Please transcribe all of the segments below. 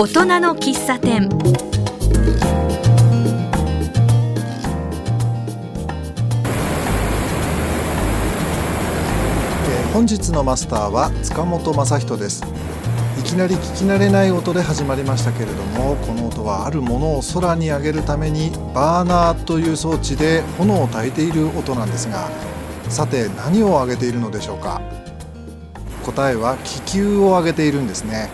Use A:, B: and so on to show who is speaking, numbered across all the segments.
A: 大人の喫茶店。
B: 本日のマスターは塚本正人です。いきなり聞き慣れない音で始まりましたけれどもこの音はあるものを空に上げるためにバーナーという装置で炎を焚いている音なんですがさて何を上げているのでしょうか？答えは気球を上げているんですね。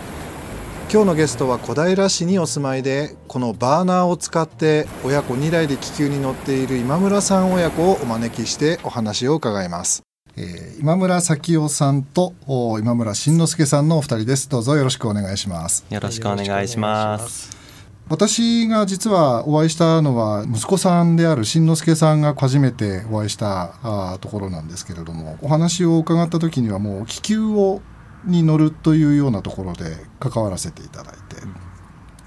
B: 今日のゲストは小平市にお住まいでこのバーナーを使って親子2台で気球に乗っている今村さん親子をお招きしてお話を伺います。えー、今村咲夫さんと今村慎之介さんのお二人です。どうぞよろしくお願いします。
C: よろしくお願いします。
B: 私が実はお会いしたのは息子さんである慎之介さんが初めてお会いしたあところなんですけれどもお話を伺った時にはもう気球をに乗るというようなところで関わらせていただいて。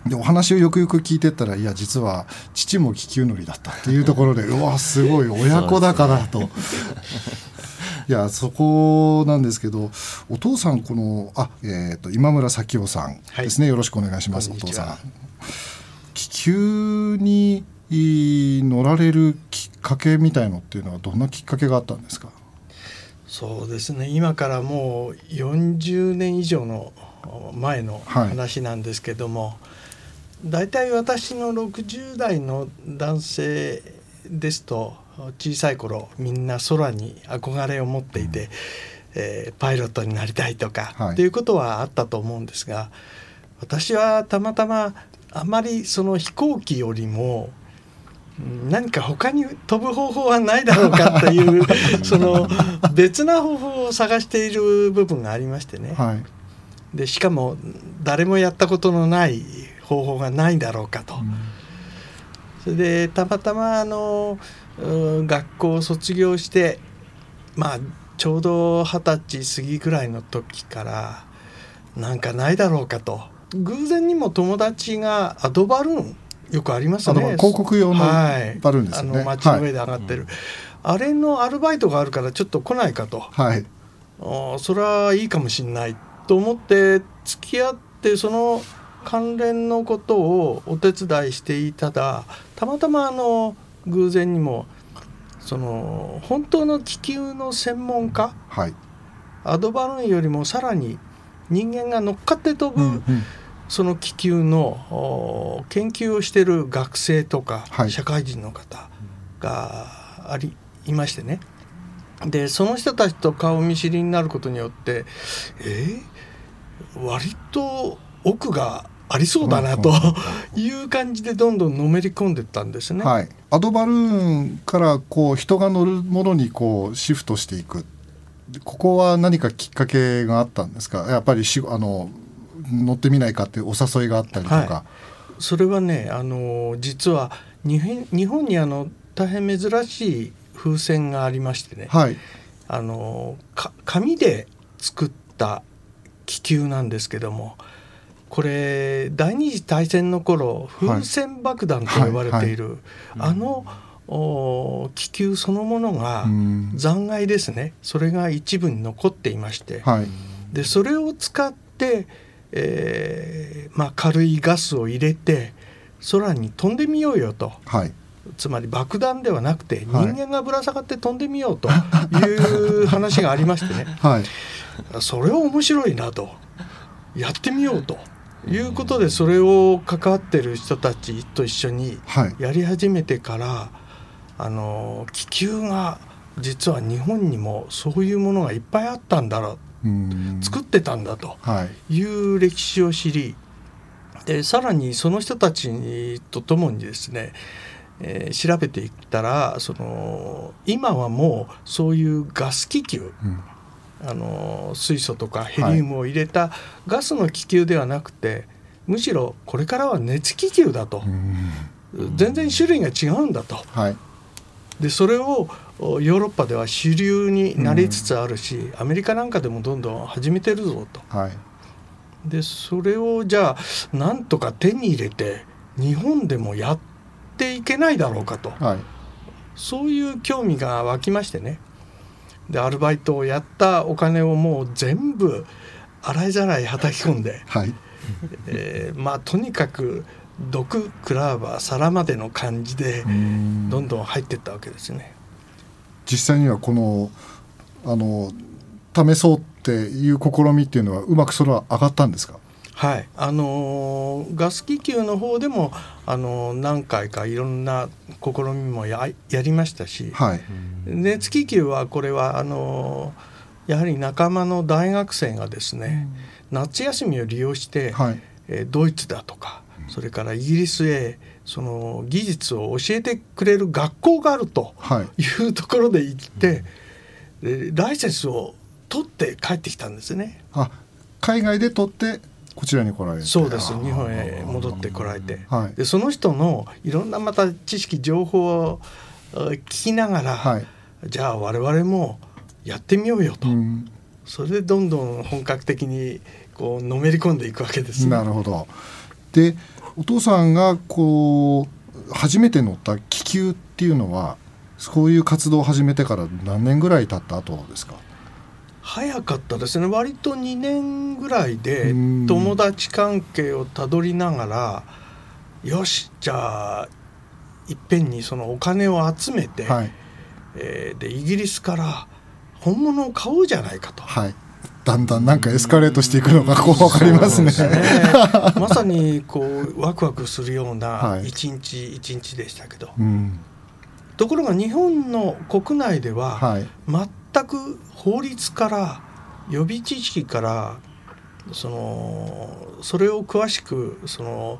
B: でお話をよくよく聞いてったらいや実は父も気球乗りだったっていうところで うわすごい親子だからと。いやそこなんですけどお父さんこのあ、えーと、今村咲夫さんですね、はい、よろしくお願いしますお父さん。気球に乗られるきっかけみたいのっていうのはどんなきっかけがあったんですか？
D: そうですね。今からもう40年以上の前の話なんですけども、はい、大体私の60代の男性ですと小さい頃みんな空に憧れを持っていて、うん、えー、パイロットになりたいとか、はい、っていうことはあったと思うんですが私はたまたまあまりその飛行機よりも何か他に飛ぶ方法はないだろうかという その別な方法を探している部分がありましてね、はい、でしかも誰もやったことのない方法がないだろうかと、うん、それでたまたまあの学校を卒業してまあちょうど二十歳過ぎぐらいの時からなんかないだろうかと。偶然にも友達がアドバルーンよくありますね。
B: 広告用のバルーンですね、はい、あの
D: 街の上で上がってる、はい、あれのアルバイトがあるからちょっと来ないかと、はい、あそれはいいかもしんないと思って付き合ってその関連のことをお手伝いしていただたまたまあの偶然にもその本当の気球の専門家、はい、アドバルーンよりもさらに人間が乗っかって飛ぶ、うんうんその気球の研究をしている学生とか、社会人の方がありいましてね。でその人たちと顔見知りになることによってえー、割と奥がありそうだなと いう感じでどんどんのめり込んでったんですね。
B: はい、アドバルーンからこう人が乗るものにこうシフトしていく。ここは何かきっかけがあったんですか？やっぱりしあの乗ってみないかってお誘いがあったりとか。は
D: い、それはねあの実は日本にあの大変珍しい風船がありましてね、はい、あの紙で作った気球なんですけどもこれ第二次大戦の頃風船爆弾と呼ばれている、あのお気球そのものが残骸ですね。それが一部に残っていまして、はい、でそれを使って、えーまあ、軽いガスを入れて空に飛んでみようよと、はい、つまり爆弾ではなくて人間がぶら下がって飛んでみようという 話がありましてね、はい、それは面白いなと。やってみようと。いうことでそれを関わってる人たちと一緒にやり始めてから、はい、あの気球が実は日本にもそういうものがいっぱいあったんだろう作ってたんだと。い。う歴史を知りでさらにその人たちと共にですねえー、調べていったらその今はもうそういうガス気球、うん。あの水素とかヘリウムを入れたガスの気球ではなくて、はい、むしろこれからは熱気球だと。全然種類が違うんだと。はい、でそれをヨーロッパでは主流になりつつあるし、アメリカなんかでもどんどん始めてるぞと。はい、でそれをじゃあなんとか手に入れて日本でもやっていけないだろうかと、はい、そういう興味が湧きましてね。でアルバイトをやったお金をもう全部洗いざらいはたき込んで、はい、えー、まあとにかく毒クラーバー皿までの感じでどんどん入っていったわけですね。
B: 実際にはこのあの試そうっていう試みっていうのはうまくそれは上がったんですか？
D: はい。あのー、ガス気球の方でも、あのー、何回かいろんな試みもややりましたし、はい、熱気球はこれはあのー、やはり仲間の大学生がですね、夏休みを利用して、はい、えー、ドイツだとかそれからイギリスへその技術を教えてくれる学校があるとい。うところで行って、はい、ライセンスを取って帰ってきたんですね。
B: あ海外で取ってこちらに来られて。
D: そうです。日本へ戻ってこられて、はい、でその人のいろんなまた知識情報を聞きながら、はい、じゃあ我々もやってみようよと、うん、それでどんどん本格的にこうのめり込んでいくわけです、
B: ね、なるほどでお父さんがこう初めて乗った気球っていうのはそういう活動を始めてから何年ぐらい経った後ですか？
D: 早かったですね。割と2年ぐらいで友達関係をたどりながらよしじゃあいっぺんにそのお金を集めて、はい、えー、でイギリスから本物を買おうじゃないかと。
B: はいだんだんなんかエスカレートしていくのがこう分かりますね。すね。
D: まさにこうワクワクするような一日一日でしたけど、うん、ところが日本の国内では全く法律から予備知識からそのそれを詳しくその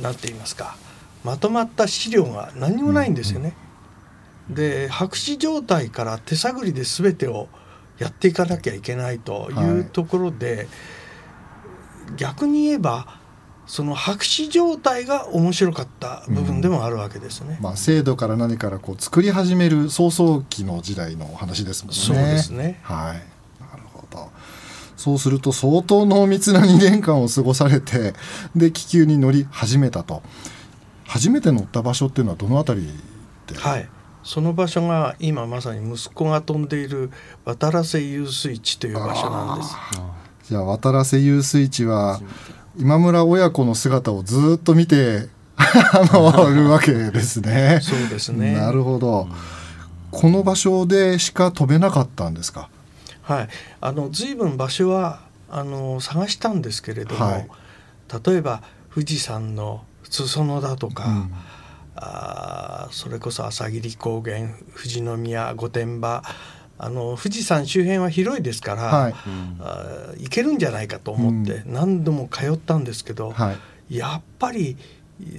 D: なんて言いますかまとまった資料が何もないんですよね。うんうん、で白紙状態から手探りで全てをやっていかなきゃいけないというところで、はい、逆に言えばその白紙状態が面白かった部分でもあるわけですね。
B: うん、まあ、制度から何からこう作り始める早々期の時代の話ですもんね。
D: そうですね。
B: はい。なるほど。そうすると相当濃密な2年間を過ごされてで気球に乗り始めたと。初めて乗った場所っていうのはどのあたりで？
D: はい。その場所が今まさに息子が飛んでいる渡良瀬遊水地という場所なんです。
B: じゃあ渡良瀬遊水地は今村親子の姿をずっと見て あのるわけですね。
D: そうですね。
B: なるほど。この場所でしか飛べなかったんですか？
D: はい。あの随分場所はあの探したんですけれども、はい、例えば富士山の裾野だとか。うんあそれこそ朝霧高原富士宮御殿場。あの富士山周辺は広いですから、はい、あ行けるんじゃないかと思って何度も通ったんですけど、はい、やっぱり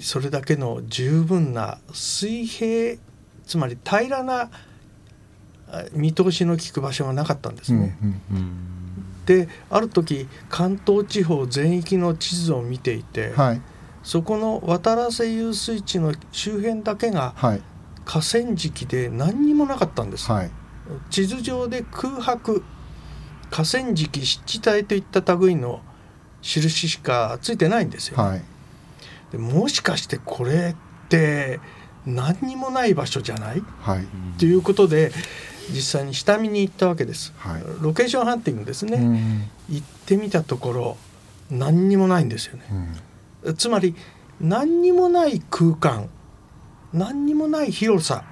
D: それだけの十分な水平つまり平らな見通しの利く場所がなかったんですね。うんうん、である時関東地方全域の地図を見ていて、はいそこの渡良瀬遊水地の周辺だけが河川敷で何にもなかったんです、はい、地図上で空白河川敷湿地帯といった類の印しかついてないんですよ、はい、でもしかしてこれって何にもない場所じゃない、はい、ということで実際に下見に行ったわけです、はい、ロケーションハンティングですね。行ってみたところ何にもないんですよね、うんつまり何にもない空間何にもない広さ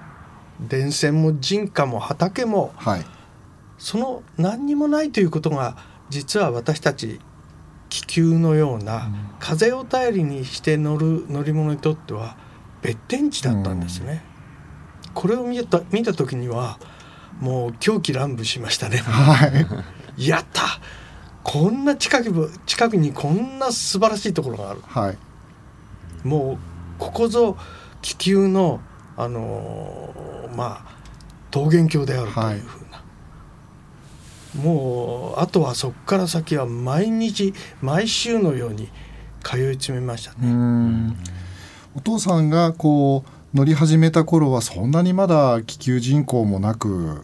D: 電線も人家も畑も、はい、その何にもないということが実は私たち気球のような風を頼りにして乗る乗り物にとっては別天地だったんですね。うん、これを見た見た時にはもう狂気乱舞しましたね。はい、やったこんな近く近くにこんな素晴らしいところがある、はい、もうここぞ気球のあのー、まあ桃源郷であるというふうな、はい、もうあとはそこから先は毎日毎週のように通い詰めましたね。
B: お父さんがこう乗り始めた頃はそんなにまだ気球人口もなく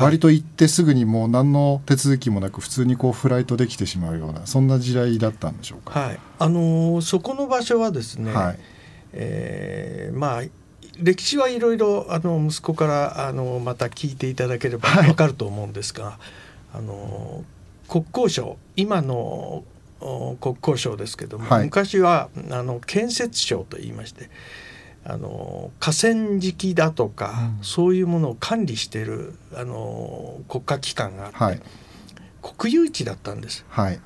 B: 割と行ってすぐにもう何の手続きもなく普通にこうフライトできてしまうようなそんな時代だったんでしょうか。
D: はい、あのー、そこの場所はですね、はい、えー、まあ歴史はいろいろあの息子からあのまた聞いていただければ分かると思うんですが、はい、あの国交省今の国交省ですけども、はい、昔はあの建設省と言いましてあの河川敷だとか、うん、そういうものを管理しているあの国家機関があって、はい、国有地だったんです。はい、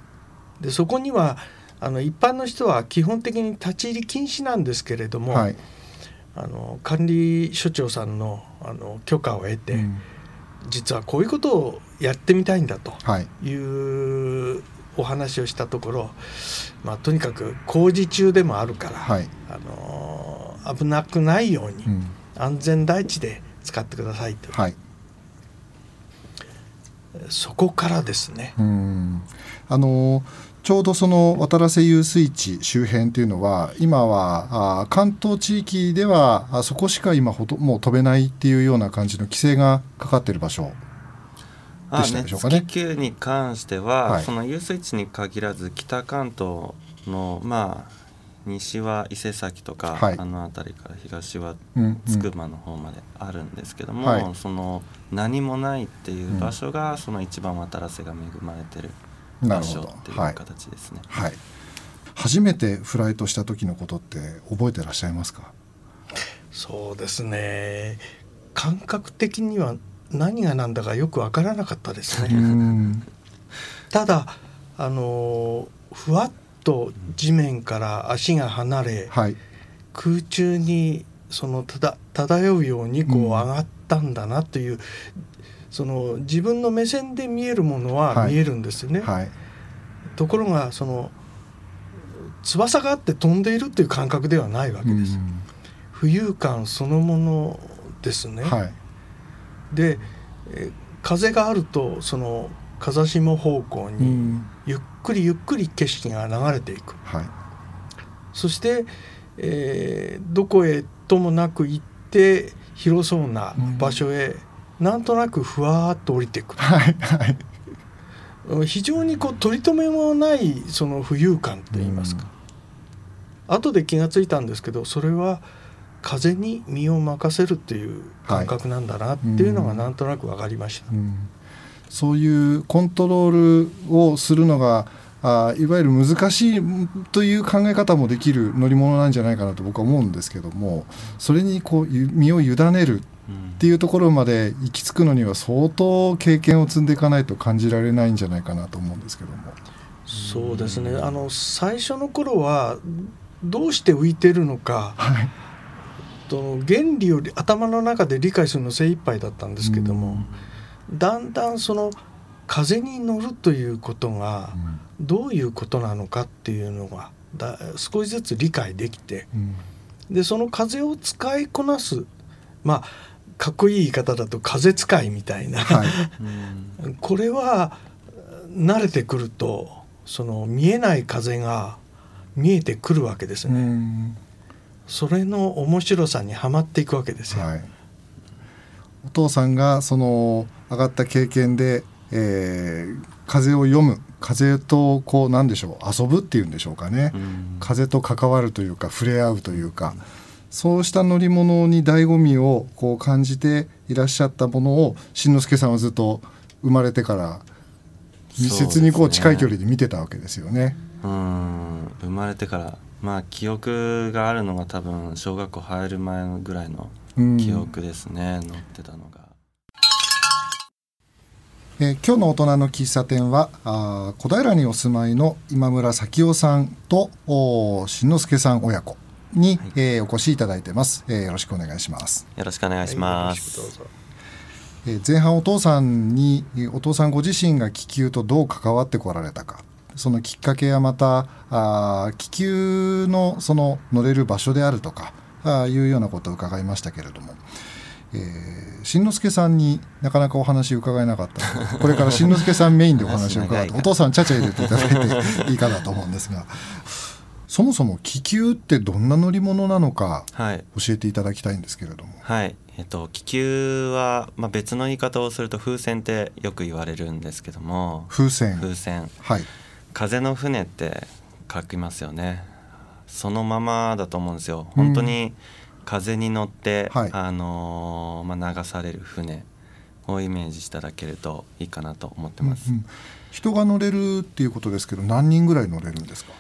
D: でそこにはあの一般の人は基本的に立ち入り禁止なんですけれども、はい、あの管理所長さんのあの許可を得て、うん、実はこういうことをやってみたいんだというお話をしたところ、まあ、とにかく工事中でもあるから、はい、あの危なくないように、安全第一で使ってくださいと、はい、そこからですね。
B: あのちょうどその渡良瀬遊水地周辺というのは今はあ関東地域ではあそこしか今ほともう飛べないっていうような感じの規制がかかっている場所でしたでしょうかね。
C: 気球に関しては、はい、その遊水地に限らず北関東のまあ西は伊勢崎とか、はい、あの辺りから東はつくばの方まであるんですけども、うんうん、その何もないっていう場所が、その一番渡良瀬が恵まれてる場所っていう形ですね。
B: はい、はい、初めてフライトした時のことって覚えてらっしゃいますか？
D: そうですね。感覚的には何が何だかよく分からなかったですね。ただあのふわっと地面から足が離れ、はい、空中にそのただ漂うようにこう上がったんだなという、うん、その自分の目線で見えるものは見えるんですね。はいはい、ところがその翼があって飛んでいるという感覚ではないわけです。うん、浮遊感そのものですね。で風があるとその風下方向にゆっくりゆっくり景色が流れていく、はい、そして、えー、どこへともなく行って広そうな場所へ、うん、なんとなくふわっと降りてく。る、はいはい、非常にこう取り留めもないその浮遊感といいますか、うん、後で気が付いたんですけどそれは風に身を任せるっていう感覚なんだなっていうのがなんとなく分かりました。はいうん
B: そういうコントロールをするのがあいわゆる難しいという考え方もできる乗り物なんじゃないかなと僕は思うんですけどもそれにこう身を委ねるっていうところまで行き着くのには相当経験を積んでいかないと感じられないんじゃないかなと思うんですけども。
D: そうですねあの最初の頃はどうして浮いてるのか、はい、と原理を頭の中で理解するの精一杯だったんですけども。うんだんだんその風に乗るということがどういうことなのかっていうのがだ少しずつ理解できて、でその風を使いこなすまあかっこいい言い方だと風使いみたいな、はい、これは慣れてくるとその見えない風が見えてくるわけですね。それの面白さにはまっていくわけですよ。はい。
B: お父さんがその上がった経験で、えー、風を読む風とこうなんでしょう遊ぶっていうんでしょうかね、うん、風と関わるというか触れ合うというか、うん、そうした乗り物に醍醐味をこう感じていらっしゃったものを新之助さんはずっと生まれてから密接にこう近い距離で見てたわけですよね。
C: う、ね、ん。生まれてからまあ記憶があるのが多分小学校入る前ぐらいの記憶ですね、乗ってたのが。
B: えー、今日の大人の喫茶店はあ小平にお住まいの今村咲夫さんと新之助さん親子に、はい、えー、お越しいただいてます、えー、よろしくお願いします。
C: よろしくお願いします、はい、
B: えー、前半お父さんにお父さんご自身が気球とどう関わってこられたか。そのきっかけやまたあ気球のその乗れる場所であるとかあいうようなことを伺いましたけれども、えー、新之助さんになかなかお話伺えなかった。のでこれから新之助さんメインでお話を伺って お父さんちゃちゃ入れていただいていいかなと思うんですが。そもそも気球ってどんな乗り物なのか教えていただきたいんですけれども。
C: はい、えっと、気球は、まあ、別の言い方をすると風船ってよく言われるんですけども。
B: 風船。
C: 風船、はい、風の船って書きますよね。そのままだと思うんですよ。本当に風に乗って、はい、あのー、まあ、流される船をイメージしていただけるといいかなと思ってます、うんうん、
B: 人が乗れるっていうことですけど何人ぐらい乗れるんですか？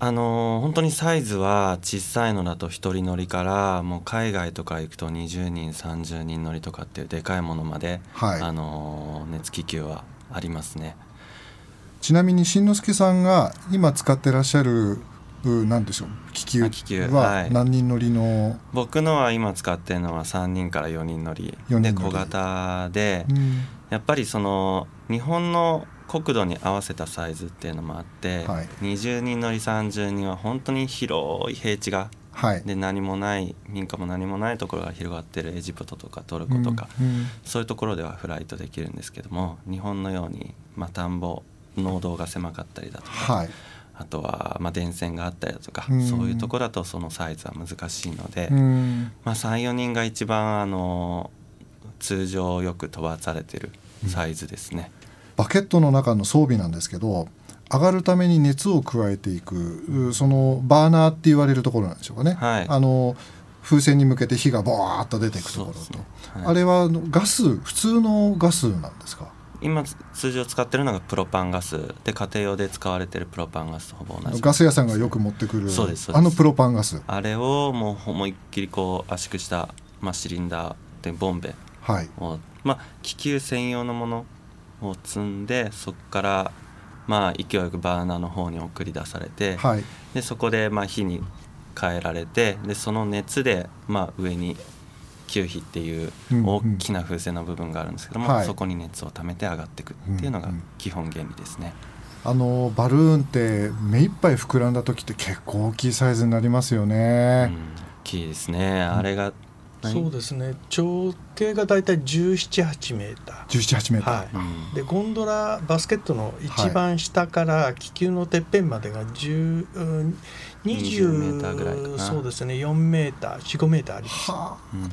C: あのー、本当にサイズは小さいのだと1人乗りからもう海外とか行くと20人30人乗りとかっていうでかいものまで、はい、あのー、熱気球はありますね。
B: ちなみにしんのすけさんが今使ってらっしゃるなんでしょう。気球。は何人乗りの、
C: はい、僕のは今使ってるのは3人から4人乗り。で小型で、うん、やっぱりその日本の国土に合わせたサイズっていうのもあって、はい、20人乗り30人は本当に広い平地が、はい、で何もない民家も何もないところが広がってるエジプトとかトルコとか、うんうん、そういうところではフライトできるんですけども日本のように、まあ、田んぼ農道が狭かったりだとか、はい、あとはまあ電線があったりだとか、うん、そういうところだとそのサイズは難しいので、うん、まあ、34人が一番あの通常よく飛ばされてるサイズですね。
B: バケットの中の装備なんですけど上がるために熱を加えていくそのバーナーって言われるところなんでしょうかね。はい、あの風船に向けて火がボワーっと出ていくところと、ね。はい、あれはガス普通のガスなんですか？
C: 今通常使ってるのがプロパンガスで家庭用で使われてるプロパンガスとほぼ同じ。
B: ガス屋さんがよく持ってくるそうですあのプロパンガス。
C: あれをもう思いっきりこう圧縮した、まあ、シリンダーでボンベ。を、はい。まあ、気球専用のものを積んでそこからまあ勢いよくバーナーの方に送り出されて、はい、でそこでまあ火に変えられてでその熱でまあ上に球皮っていう大きな風船の部分があるんですけども、うんうん、そこに熱を溜めて上がっていくっていうのが基本原理ですね。
B: あのバルーンって目いっぱい膨らんだ時って結構大きいサイズになりますよね。
C: うん、大きいですね。あれが、
D: そうですね。直径がだいたい1718メーター。
B: 1718メーター、はい。
D: うん、でゴンドラバスケットの一番下から気球のてっぺんまでが10、20, 20メーターぐらいかな。そうですね。4メーター45メーターあります、はあ。うん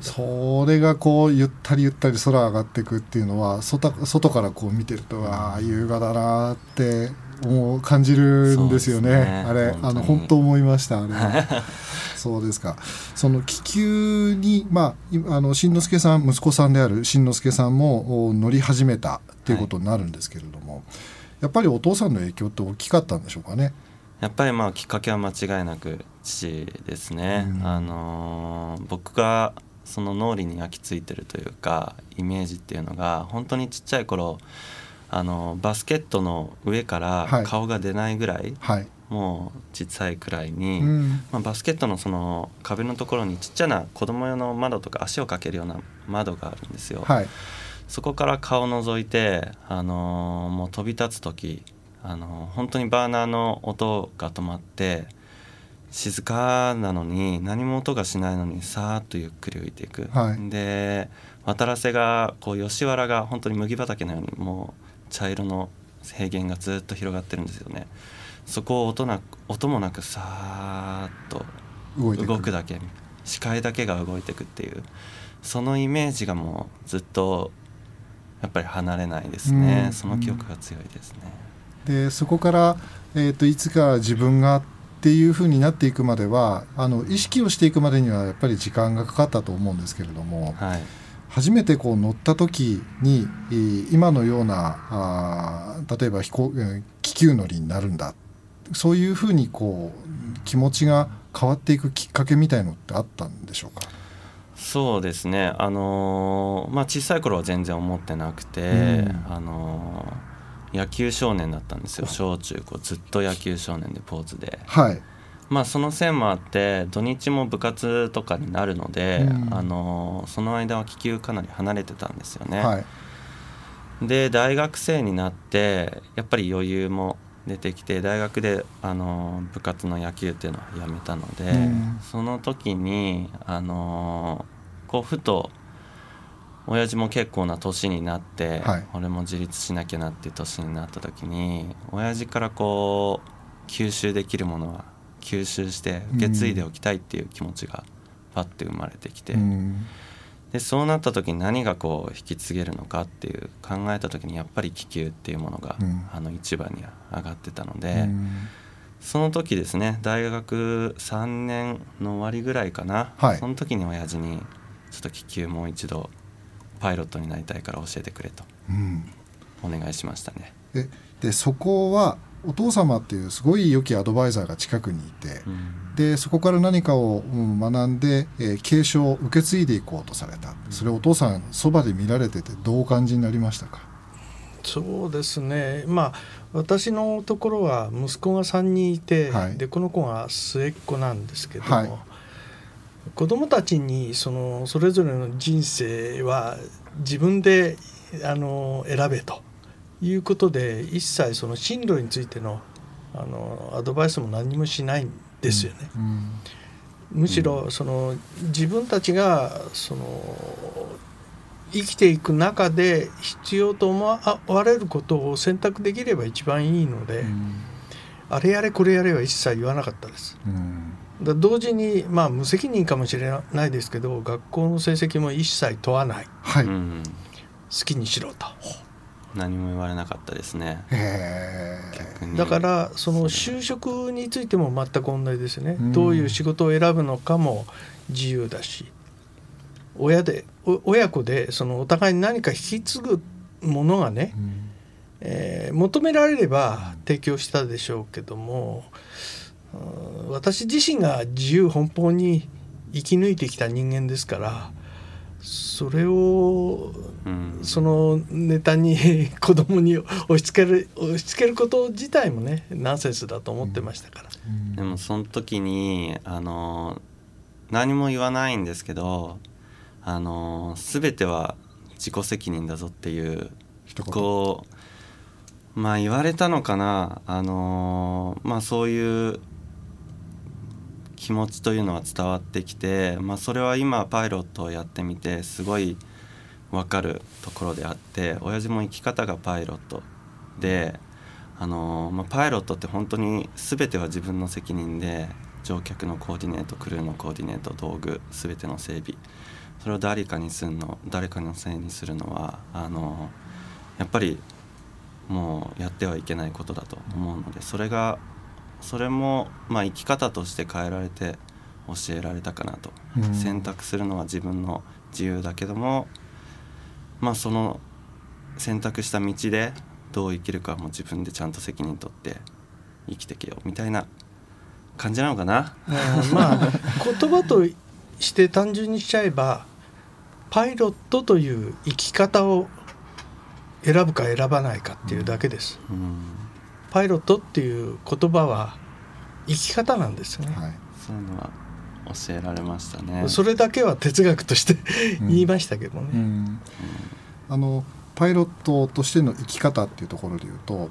B: それがこうゆったりゆったり空上がっていくっていうのは外外からこう見てるとああ優雅だなって思う感じるんですよね、ね、あれあの本当思いましたあれ。そうですか。その気球にまああのしんのすけさん息子さんであるしんのすけさんも乗り始めたっていうことになるんですけれども、はい、やっぱりお父さんの影響って大きかったんでしょうかね。
C: やっぱりまあきっかけは間違いなく父ですね、うん、あのー、僕がその脳裏に焼き付いてるというかイメージっていうのが本当にちっちゃい頃あのバスケットの上から顔が出ないぐらい、はい、もう小さいくらいに、うん、まあ、バスケットのその壁のところにちっちゃな子供用の窓とか足をかけるような窓があるんですよ。はい、そこから顔を覗いて、あのー、もう飛び立つ時、あのー、本当にバーナーの音が止まって静かなのに何も音がしないのにさーっとゆっくり浮いていく、はい、で渡良瀬がこう吉原が本当に麦畑のようにもう茶色の平原がずっと広がってるんですよね。そこを音な音もなくさーっと動く。だけ。視界だけが動いていくっていう。そのイメージがもうずっとやっぱり離れないですね、うん、その記憶が強いですね。
B: でそこから、えーと、といつか自分がっていうふうになっていくまではあの意識をしていくまでにはやっぱり時間がかかったと思うんですけれども、はい、初めてこう乗った時に今のようなあ例えば飛行気球乗りになるんだ。そういうふうにこう気持ちが変わっていくきっかけみたいのってあったんでしょうか？
C: そうですね。あのー、まあ小さい頃は全然思ってなくて、うん、あのー野球少年だったんですよ。小中高ずっと野球少年でポーズで、はい、まあその線もあって土日も部活とかになるので、うん、あのその間は気球かなり離れてたんですよね、はい、で大学生になってやっぱり余裕も出てきて大学であの部活の野球っていうのはやめたので、うん、その時にあのこうふと親父も結構な年になって、はい、俺も自立しなきゃなっていう年になった時に親父からこう吸収できるものは吸収して受け継いでおきたいっていう気持ちがパッて生まれてきて、うん、でそうなった時に何がこう引き継げるのかっていう考えた時にやっぱり気球っていうものが、うん、あの一番に上がってたので、うん、その時ですね大学3年の終わりぐらいかな、はい、その時に親父にちょっと気球もう一度パイロットになりたいから教えてくれと、お願いしましたね。
B: えでそこはお父様っていうすごい良きアドバイザーが近くにいて、うん、でそこから何かを、うん、学んで、えー、継承受け継いでいこうとされた、それをお父さんそばで見られててどうお感じになりましたか？
D: そうですね。まあ私のところは息子が3人いて、はい、でこの子が末っ子なんですけども、はい、子供たちにそのそれぞれの人生は自分であの選べということで一切その進路についてのあのアドバイスも何もしないんですよね。うんうん、むしろその自分たちがその生きていく中で必要と思われることを選択できれば一番いいので、うん、あれやれこれやれは一切言わなかったです。だ同時にまあ無責任かもしれないですけど学校の成績も一切問わない、はい、好きにしろと。
C: 何も言われなかったですね。
D: だからその就職についても全く同じですね、うん、どういう仕事を選ぶのかも自由だし親で親子でそのお互いに何か引き継ぐものがね、うん、えー、求められれば提供したでしょうけども私自身が自由奔放に生き抜いてきた人間ですからそれを、うん、そのネタに子供に押し付ける押し付けること自体もねナンセンスだと思ってましたから。
C: うん、でもその時にあの何も言わないんですけどあの全ては自己責任だぞっていうこうまあ言われたのかなあのまあそういう気持ちというのは伝わってきて、まあ、それは今パイロットをやってみてすごい分かるところであって親父も生き方がパイロットで、あのまあ、パイロットって本当に全ては自分の責任で乗客のコーディネートクルーのコーディネート道具全ての整備それを誰かにするの誰かのせいにするのはあのやっぱりもうやってはいけないことだと思うのでそれがそれもまあ生き方として変えられて教えられたかなと、うん、選択するのは自分の自由だけどもまあその選択した道でどう生きるかも自分でちゃんと責任取って生きてけよみたいな感じなのかな。
D: まあ 言葉として単純にしちゃえばパイロットという生き方を選ぶか選ばないかっていうだけです。うんパイロットっていう言葉は生き方なんですね、はい、
C: そういうのは教えられましたね。
D: それだけは哲学として言いましたけどね、うん。うん、
B: あのパイロットとしての生き方っていうところで言うと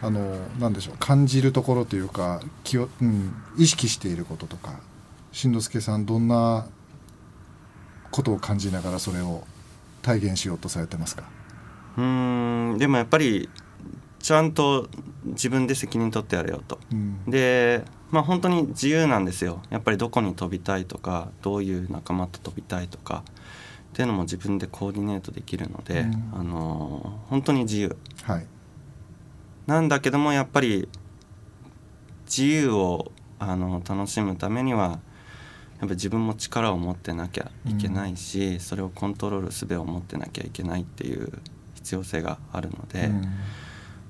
B: あの何でしょう感じるところというか気を、うん、意識していることとかしんのすけさんどんなことを感じながらそれを体現しようとされてますか？
C: うんでもやっぱりちゃんと自分で責任取ってやれよと、うん、でまあ本当に自由なんですよ。やっぱりどこに飛びたいとかどういう仲間と飛びたいとかっていうのも自分でコーディネートできるので、うん、あの本当に自由、はい、なんだけどもやっぱり自由をあの楽しむためにはやっぱ自分も力を持ってなきゃいけないし、うん、それをコントロールすべを持ってなきゃいけないっていう必要性があるので。うん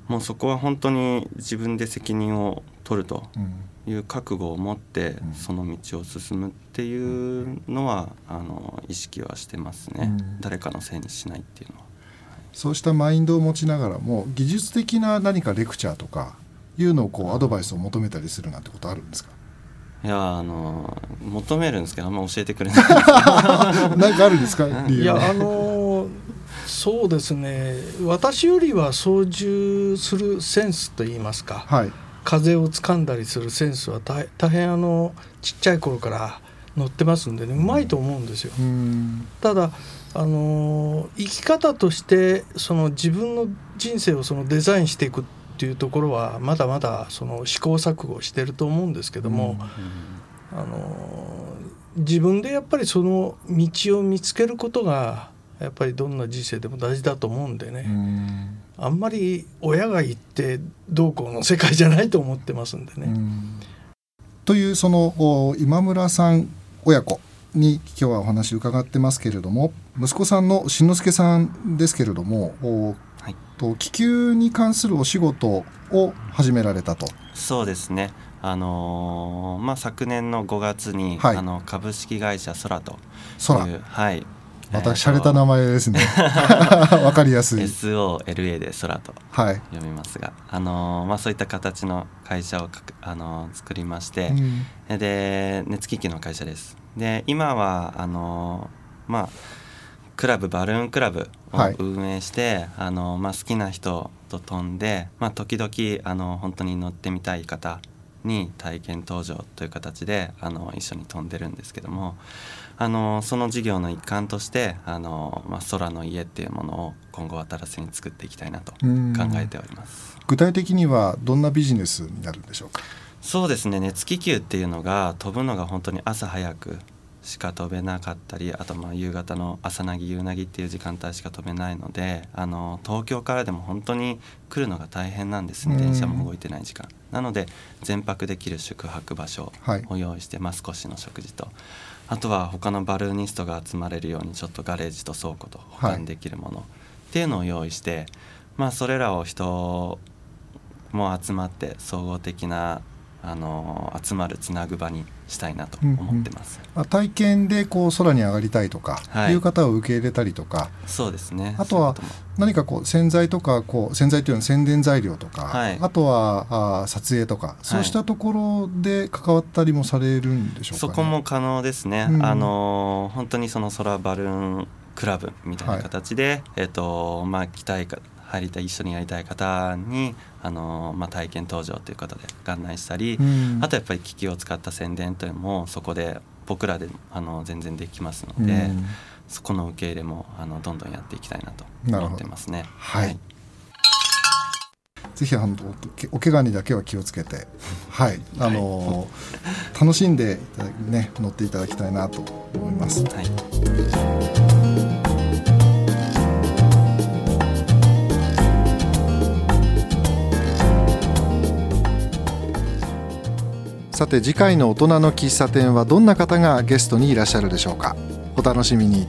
C: もうそこは本当に自分で責任を取るという覚悟を持ってその道を進むっていうのはあの意識はしてますね、うん、誰かのせいにしないっていうのは。
B: そうしたマインドを持ちながらも技術的な何かレクチャーとかいうのをこうアドバイスを求めたりするなんてことあるんですか？
C: いやあの求めるんですけどあんま教えてくれない
B: なんかあるんですか？
D: いやあのそうですね。私よりは操縦するセンスといいますか、はい、風をつかんだりするセンスは大大変あのちっちゃい頃から乗ってますんでねうまいと思うんですよ。ただあの生き方としてその自分の人生をそのデザインしていくっていうところはまだまだその試行錯誤してると思うんですけども、あの自分でやっぱりその道を見つけることがやっぱりどんな人生でも大事だと思うんでね。あんまり親が言ってどうこうの世界じゃないと思ってますんでね。
B: というその今村さん親子に今日はお話伺ってますけれども息子さんのしんのすけさんですけれども、はい、と気球に関するお仕事を始められたと。
C: そうですね。あのー、まあ、昨年の5月に、はい、あの株式会社空というはい
B: また洒落た名前ですね。わかりやすい。
C: SOLA で空と読みますが、はい、あのー、まあ、そういった形の会社をあのー、作りまして、うん、で熱機器の会社です。で今はあのー、まあクラブバルーンクラブを運営して、はい、あのまあ、好きな人と飛んで、まあ、時々あの本当に乗ってみたい方に体験搭乗という形であの一緒に飛んでるんですけどもあのその事業の一環としてあの、まあ、空の家っていうものを今後渡らせに作っていきたいなと考えております。
B: 具体的にはどんなビジネスになるんでしょうか？
C: そうですね。熱気球っていうのが飛ぶのが本当に朝早くしか飛べなかったりあとまあ夕方の朝なぎ夕なぎっていう時間帯しか飛べないのであの東京からでも本当に来るのが大変なんですね。電車も動いてない時間。なので全泊できる宿泊場所を用意して、はい、まあ、少しの食事とあとは他のバルーニストが集まれるようにちょっとガレージと倉庫と保管できるものっていうのを用意して、まあ、それらを人も集まって総合的なあの集まるつなぐ場にしたいなと思ってます、
B: うんうん、体験でこう空に上がりたいとか、はい、いう方を受け入れたりとか。
C: そうですね。
B: あとは何かこう洗剤とかこう洗剤というのは宣伝材料とか、はい、あとはあ撮影とかそうしたところで関わったりもされるんでしょうか、
C: ね、そこも可能ですね、うん、あの本当にその空バルーンクラブみたいな形で、はい、えっ、ー、とまあ期待か入りたい一緒にやりたい方にあの、まあ、体験登場ということで案内したり、うん、あとやっぱり機器を使った宣伝というのもそこで僕らであの全然できますので、うん、そこの受け入れもあのどんどんやっていきたいなと思ってますね。
B: はい、はい。ぜひあのお怪我にだけは気をつけて、はい、あの、はい、楽しんでね乗っていただきたいなと思います。はいさて次回の大人の喫茶店はどんな方がゲストにいらっしゃるでしょうか。お楽しみに。